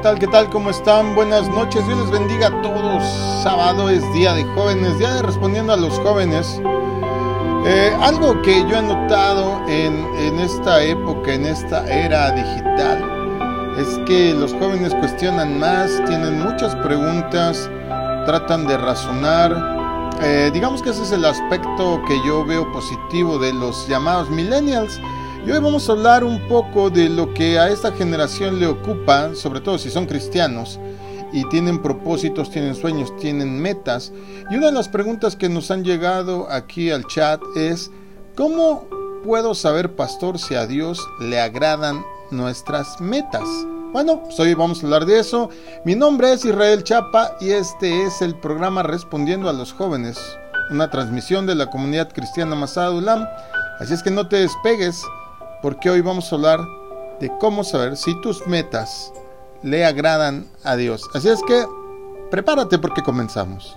¿Qué tal? ¿Qué tal? ¿Cómo están? Buenas noches. Dios les bendiga a todos. Sábado es día de jóvenes, día de respondiendo a los jóvenes. Eh, algo que yo he notado en, en esta época, en esta era digital, es que los jóvenes cuestionan más, tienen muchas preguntas, tratan de razonar. Eh, digamos que ese es el aspecto que yo veo positivo de los llamados millennials. Y hoy vamos a hablar un poco de lo que a esta generación le ocupa, sobre todo si son cristianos y tienen propósitos, tienen sueños, tienen metas. Y una de las preguntas que nos han llegado aquí al chat es, ¿cómo puedo saber, pastor, si a Dios le agradan nuestras metas? Bueno, pues hoy vamos a hablar de eso. Mi nombre es Israel Chapa y este es el programa Respondiendo a los Jóvenes, una transmisión de la comunidad cristiana Masada Ulam. Así es que no te despegues porque hoy vamos a hablar de cómo saber si tus metas le agradan a Dios. Así es que prepárate porque comenzamos.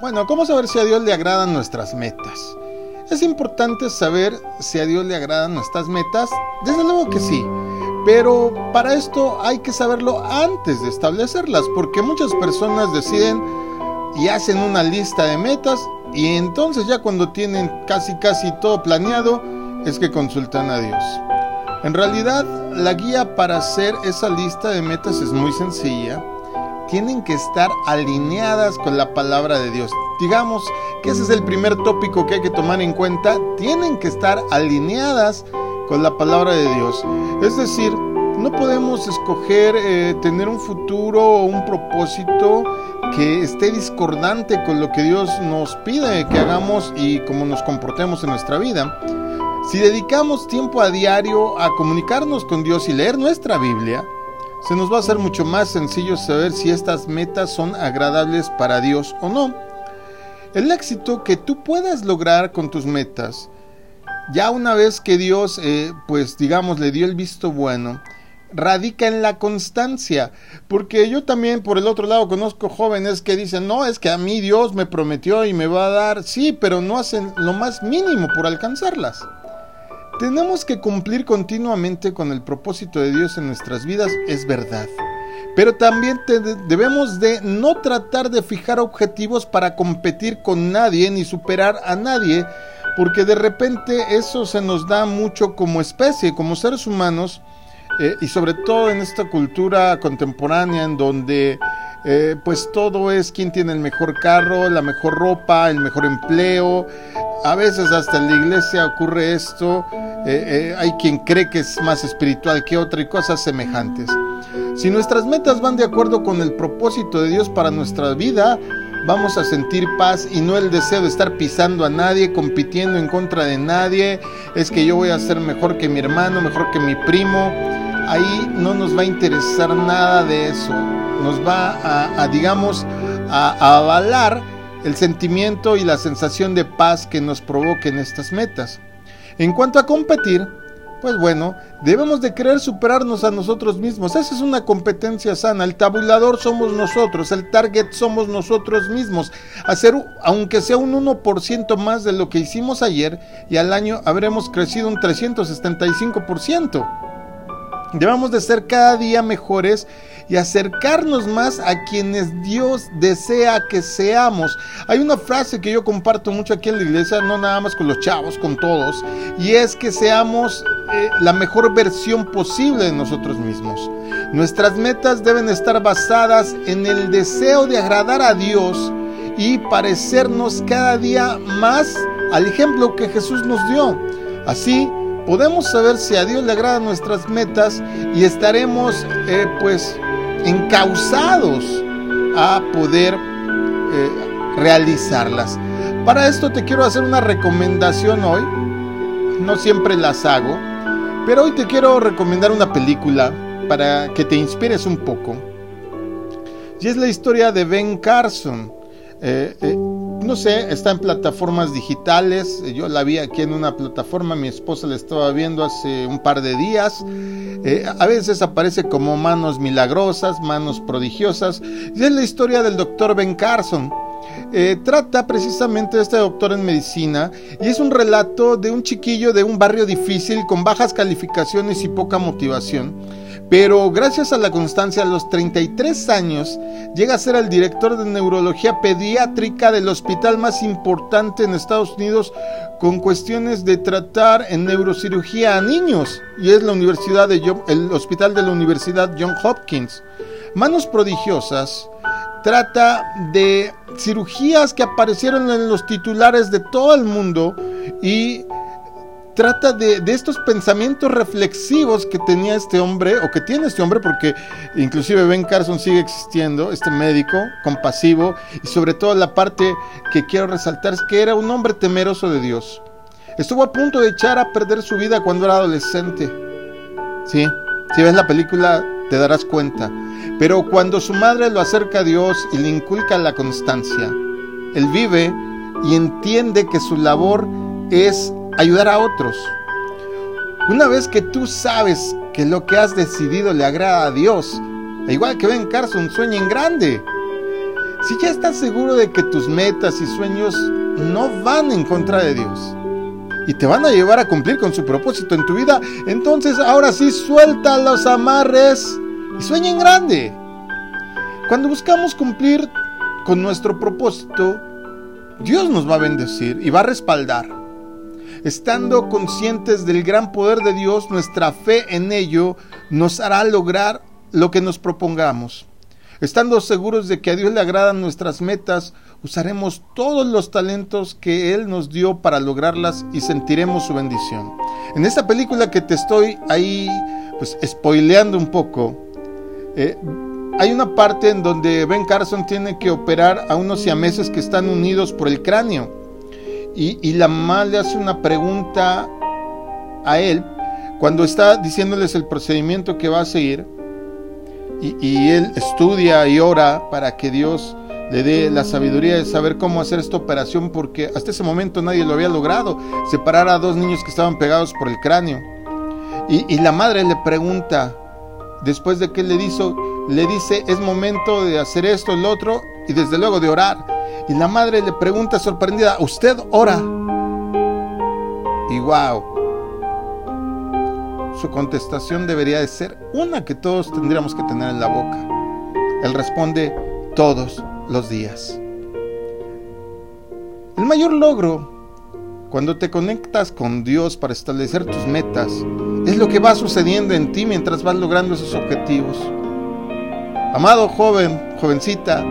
Bueno, ¿cómo saber si a Dios le agradan nuestras metas? ¿Es importante saber si a Dios le agradan nuestras metas? Desde luego que sí. Pero para esto hay que saberlo antes de establecerlas, porque muchas personas deciden y hacen una lista de metas y entonces ya cuando tienen casi casi todo planeado es que consultan a Dios. En realidad la guía para hacer esa lista de metas es muy sencilla tienen que estar alineadas con la palabra de Dios. Digamos que ese es el primer tópico que hay que tomar en cuenta. Tienen que estar alineadas con la palabra de Dios. Es decir, no podemos escoger eh, tener un futuro o un propósito que esté discordante con lo que Dios nos pide que hagamos y cómo nos comportemos en nuestra vida. Si dedicamos tiempo a diario a comunicarnos con Dios y leer nuestra Biblia, se nos va a hacer mucho más sencillo saber si estas metas son agradables para Dios o no. El éxito que tú puedas lograr con tus metas, ya una vez que Dios, eh, pues digamos, le dio el visto bueno, radica en la constancia, porque yo también por el otro lado conozco jóvenes que dicen, no, es que a mí Dios me prometió y me va a dar, sí, pero no hacen lo más mínimo por alcanzarlas. Tenemos que cumplir continuamente con el propósito de Dios en nuestras vidas, es verdad. Pero también debemos de no tratar de fijar objetivos para competir con nadie ni superar a nadie, porque de repente eso se nos da mucho como especie, como seres humanos, eh, y sobre todo en esta cultura contemporánea en donde eh, pues todo es quién tiene el mejor carro, la mejor ropa, el mejor empleo. A veces hasta en la iglesia ocurre esto, eh, hay quien cree que es más espiritual que otra y cosas semejantes. Si nuestras metas van de acuerdo con el propósito de Dios para nuestra vida, vamos a sentir paz y no el deseo de estar pisando a nadie, compitiendo en contra de nadie. Es que yo voy a ser mejor que mi hermano, mejor que mi primo ahí no nos va a interesar nada de eso. Nos va a, digamos, a, avalar el sentimiento y la sensación de paz que nos provoquen estas metas. En cuanto a competir, pues bueno, debemos de querer superarnos a nosotros mismos. Esa es una competencia sana. El tabulador somos nosotros, el target somos nosotros mismos. Hacer, aunque sea un 1% más de lo que hicimos ayer, y al año habremos crecido un 375%. Debemos de ser cada día mejores y acercarnos más a quienes Dios desea que seamos. Hay una frase que yo comparto mucho aquí en la iglesia, no nada más con los chavos, con todos, y es que seamos eh, la mejor versión posible de nosotros mismos. Nuestras metas deben estar basadas en el deseo de agradar a Dios y parecernos cada día más al ejemplo que Jesús nos dio. Así, podemos saber si a Dios le agradan nuestras metas y estaremos eh, pues encausados a poder eh, realizarlas. Para esto te quiero hacer una recomendación hoy. No siempre las hago, pero hoy te quiero recomendar una película para que te inspires un poco. Y es la historia de Ben Carson. Eh, no sé, está en plataformas digitales. Yo la vi aquí en una plataforma, mi esposa la estaba viendo hace un par de días. Eh, a veces aparece como manos milagrosas, manos prodigiosas. Y es la historia del doctor Ben Carson. Eh, trata precisamente de este doctor en medicina y es un relato de un chiquillo de un barrio difícil con bajas calificaciones y poca motivación pero gracias a la constancia a los 33 años llega a ser el director de neurología pediátrica del hospital más importante en Estados Unidos con cuestiones de tratar en neurocirugía a niños y es la universidad de el hospital de la Universidad John Hopkins. Manos prodigiosas trata de cirugías que aparecieron en los titulares de todo el mundo y trata de, estos pensamientos reflexivos que tenía este hombre, o que tiene este hombre, porque inclusive Ben Carson sigue existiendo, este médico compasivo, y sobre todo la parte que quiero resaltar es que era un hombre temeroso de Dios. Estuvo a punto de echar a perder su vida cuando era adolescente. Sí, si ves la película te darás cuenta. Pero cuando su madre lo acerca a Dios y le inculca la constancia, él vive y entiende que su labor es ayudar a otros. Una vez que tú sabes que lo que has decidido le agrada a Dios, e igual que Ben Carson, sueña en grande. Si ya estás seguro de que tus metas y sueños no van en contra de Dios y te van a llevar a cumplir con su propósito en tu vida, entonces ahora sí suelta los amarres y sueña en grande. Cuando buscamos cumplir con nuestro propósito, Dios nos va a bendecir y va a respaldar. Estando conscientes del gran poder de Dios, nuestra fe en ello nos hará lograr lo que nos propongamos. Estando seguros de que a Dios le agradan nuestras metas, usaremos todos los talentos que Él nos dio para lograrlas y sentiremos su bendición. En esta película que te estoy ahí, pues, spoileando un poco, eh, hay una parte en donde Ben Carson tiene que operar a unos siameses que están unidos por el cráneo. Y, la mamá le hace una pregunta a él cuando está diciéndoles el procedimiento que va a seguir. Y, él estudia y ora para que Dios le dé la sabiduría de saber cómo hacer esta operación porque hasta ese momento nadie lo había logrado, separar a dos niños que estaban pegados por el cráneo. Y, y la madre le pregunta, después de que le hizo, le dice, es momento de hacer esto, el otro, y desde luego de orar. Y la madre le pregunta sorprendida, ¿usted ora? Y wow, su contestación debería de ser una que todos tendríamos que tener en la boca. Él responde, todos los días. El mayor logro cuando te conectas con Dios para establecer tus metas es lo que va sucediendo en ti mientras vas logrando esos objetivos. Amado joven, jovencita,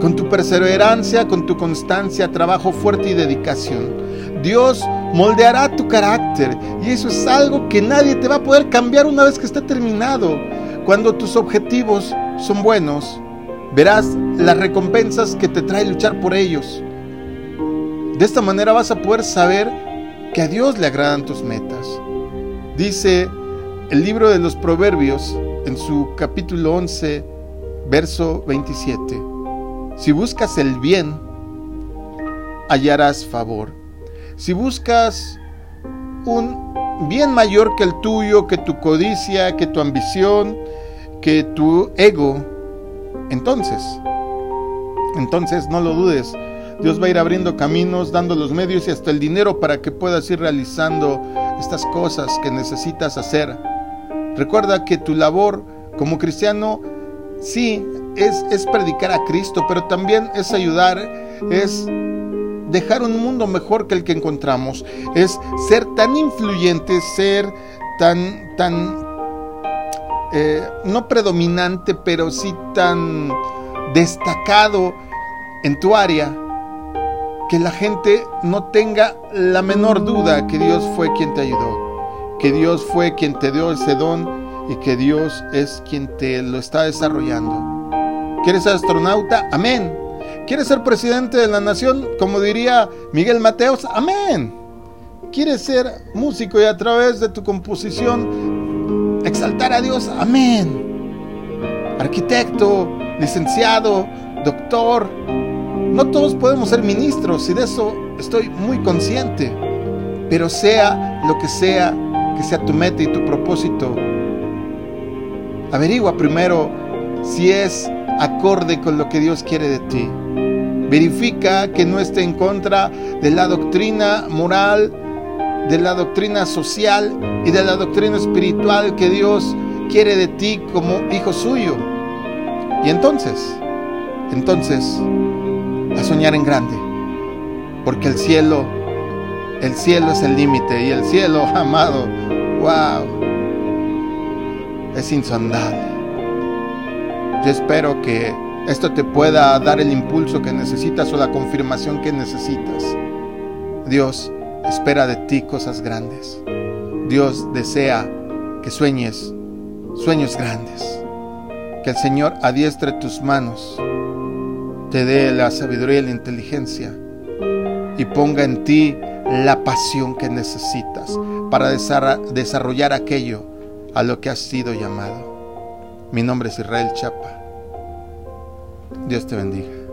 con tu perseverancia, con tu constancia, trabajo fuerte y dedicación. Dios moldeará tu carácter y eso es algo que nadie te va a poder cambiar una vez que esté terminado. Cuando tus objetivos son buenos, verás las recompensas que te trae luchar por ellos. De esta manera vas a poder saber que a Dios le agradan tus metas. Dice el libro de los Proverbios en su capítulo 11, verso 27. Si buscas el bien, hallarás favor. Si buscas un bien mayor que el tuyo, que tu codicia, que tu ambición, que tu ego, entonces, entonces no lo dudes. Dios va a ir abriendo caminos, dando los medios y hasta el dinero para que puedas ir realizando estas cosas que necesitas hacer. Recuerda que tu labor como cristiano sí es, predicar a Cristo, pero también es ayudar, es dejar un mundo mejor que el que encontramos, es ser tan influyente, ser tan, tan, eh, no predominante, pero sí tan destacado en tu área, que la gente no tenga la menor duda que Dios fue quien te ayudó, que Dios fue quien te dio ese don y que Dios es quien te lo está desarrollando. ¿Quieres ser astronauta? Amén. ¿Quieres ser presidente de la nación? Como diría Miguel Mateos, amén. ¿Quieres ser músico y a través de tu composición exaltar a Dios? Amén. Arquitecto, licenciado, doctor, No todos podemos ser ministros y de eso estoy muy consciente. Pero sea lo que sea, que sea tu meta y tu propósito, averigua primero si es acorde con lo que Dios quiere de ti. Verifica que no esté en contra de la doctrina moral, de la doctrina social y de la doctrina espiritual que Dios quiere de ti como hijo suyo. Y entonces, entonces, a soñar en grande, porque el cielo, el cielo es el límite y el cielo, amado, wow, es insondable. Yo espero que esto te pueda dar el impulso que necesitas o la confirmación que necesitas. Dios espera de ti cosas grandes. Dios desea que sueñes sueños grandes. Que el Señor adiestre tus manos, te dé la sabiduría y la inteligencia y ponga en ti la pasión que necesitas para desarrollar aquello a lo que has sido llamado. Mi nombre es Israel Chapa. Dios te bendiga.